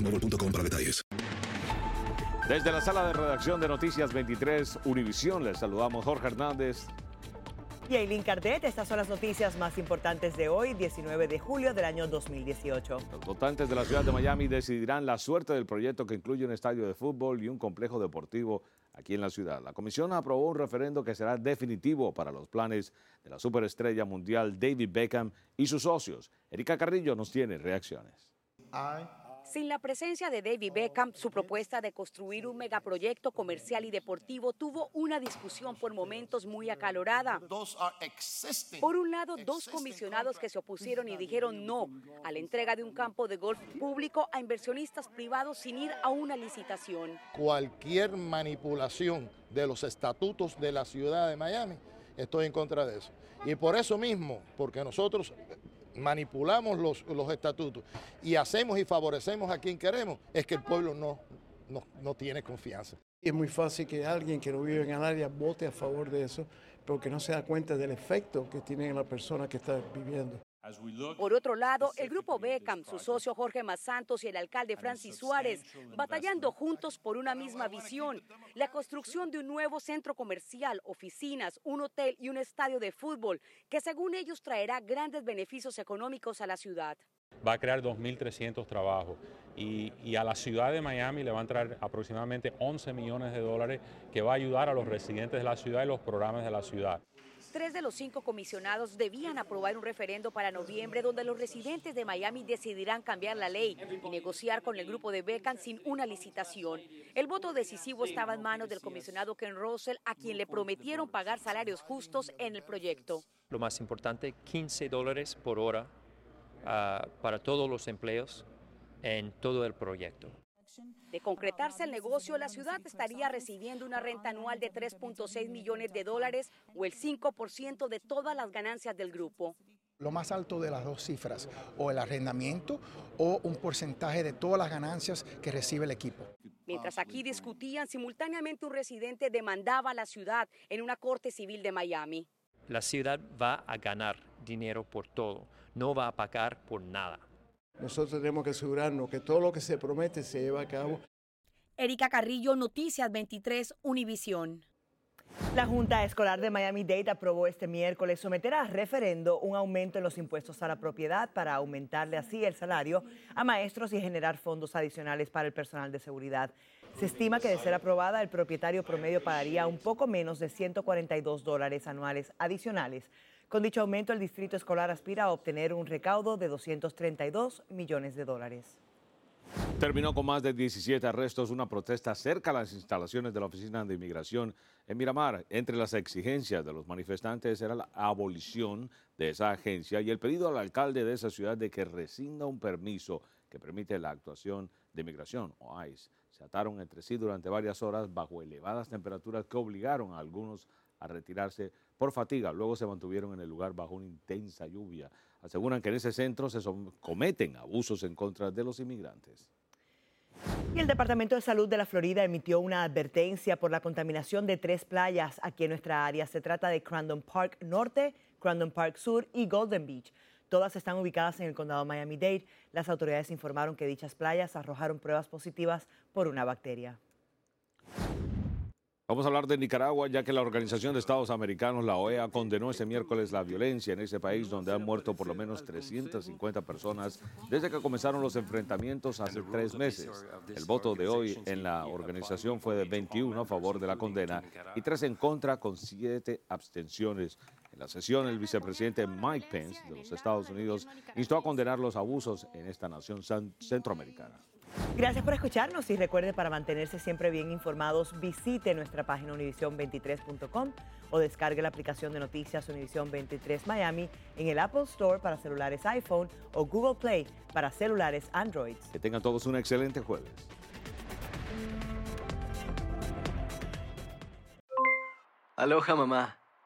boostmobile.com para detalles. Desde la sala de redacción de Noticias 23 Univisión les saludamos Jorge Hernández. Y Aileen Cardet, estas son las noticias más importantes de hoy, 19 de julio del año 2018. Los votantes de la ciudad de Miami decidirán la suerte del proyecto que incluye un estadio de fútbol y un complejo deportivo aquí en la ciudad. La comisión aprobó un referendo que será definitivo para los planes de la superestrella mundial David Beckham y sus socios. Erika Carrillo nos tiene reacciones. Sin la presencia de David Beckham, su propuesta de construir un megaproyecto comercial y deportivo tuvo una discusión por momentos muy acalorada. Por un lado, dos comisionados que se opusieron y dijeron no a la entrega de un campo de golf público a inversionistas privados sin ir a una licitación. Cualquier manipulación de los estatutos de la ciudad de Miami, estoy en contra de eso. Y por eso mismo, porque nosotros manipulamos los, los estatutos y hacemos y favorecemos a quien queremos, es que el pueblo no, no, no tiene confianza. Es muy fácil que alguien que no vive en el área vote a favor de eso, porque no se da cuenta del efecto que tiene en la persona que está viviendo. Por otro lado, el grupo Beckham, su socio Jorge Santos y el alcalde Francis Suárez, batallando juntos por una misma visión, la construcción de un nuevo centro comercial, oficinas, un hotel y un estadio de fútbol, que según ellos traerá grandes beneficios económicos a la ciudad. Va a crear 2.300 trabajos y, y, a la ciudad de Miami le va a entrar aproximadamente 11 millones de dólares que va a ayudar a los residentes de la ciudad y los programas de la ciudad. Tres de los cinco comisionados debían aprobar un referendo para noviembre donde los residentes de Miami decidirán cambiar la ley y negociar con el grupo de Beckham sin una licitación. El voto decisivo estaba en manos del comisionado Ken Russell, a quien le prometieron pagar salarios justos en el proyecto. Lo más importante, 15 dólares por hora uh, para todos los empleos en todo el proyecto. De concretarse el negocio, la ciudad estaría recibiendo una renta anual de 3.6 millones de dólares o el 5% de todas las ganancias del grupo. Lo más alto de las dos cifras, o el arrendamiento o un porcentaje de todas las ganancias que recibe el equipo. Mientras aquí discutían, simultáneamente un residente demandaba a la ciudad en una corte civil de Miami. La ciudad va a ganar dinero por todo, no va a pagar por nada. Nosotros tenemos que asegurarnos que todo lo que se promete se lleva a cabo. Erika Carrillo, Noticias 23, Univisión. La Junta Escolar de Miami-Dade aprobó este miércoles someter a referendo un aumento en los impuestos a la propiedad para aumentarle así el salario a maestros y generar fondos adicionales para el personal de seguridad. Se estima que de ser aprobada, el propietario promedio pagaría un poco menos de 142 dólares anuales adicionales Con dicho aumento, el distrito escolar aspira a obtener un recaudo de 232 millones de dólares. Terminó con más de 17 arrestos una protesta cerca a las instalaciones de la Oficina de Inmigración en Miramar. Entre las exigencias de los manifestantes era la abolición de esa agencia y el pedido al alcalde de esa ciudad de que rescinda un permiso que permite la actuación de inmigración o ICE. Se entre sí durante varias horas bajo elevadas temperaturas que obligaron a algunos a retirarse por fatiga. Luego se mantuvieron en el lugar bajo una intensa lluvia. Aseguran que en ese centro se cometen abusos en contra de los inmigrantes. Y el Departamento de Salud de la Florida emitió una advertencia por la contaminación de tres playas aquí en nuestra área. Se trata de Crandon Park Norte, Crandon Park Sur y Golden Beach. Todas están ubicadas en el condado Miami-Dade. Las autoridades informaron que dichas playas arrojaron pruebas positivas por una bacteria. Vamos a hablar de Nicaragua, ya que la Organización de Estados Americanos, la OEA, condenó este miércoles la violencia en ese país donde han muerto por lo menos 350 personas desde que comenzaron los enfrentamientos hace tres meses. El voto de hoy en la organización fue de 21 a favor de la condena y tres en contra con siete abstenciones. La sesión, el vicepresidente Mike Pence de los Estados Unidos instó a condenar los abusos en esta nación centroamericana. Gracias por escucharnos y recuerde para mantenerse siempre bien informados, visite nuestra página univision23.com o descargue la aplicación de noticias Univision 23 Miami en el Apple Store para celulares iPhone o Google Play para celulares Android. Que tengan todos un excelente jueves. Aloha mamá,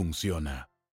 funciona.